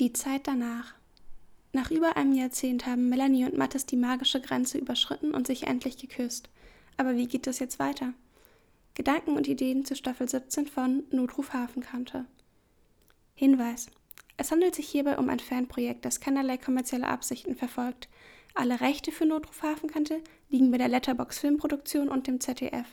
Die Zeit danach. Nach über einem Jahrzehnt haben Melanie und Mattes die magische Grenze überschritten und sich endlich geküsst. Aber wie geht das jetzt weiter? Gedanken und Ideen zu Staffel 17 von Notruf Hafenkante. Hinweis. Es handelt sich hierbei um ein Fanprojekt, das keinerlei kommerzielle Absichten verfolgt. Alle Rechte für Notruf Hafenkante liegen bei der Letterbox Filmproduktion und dem ZDF.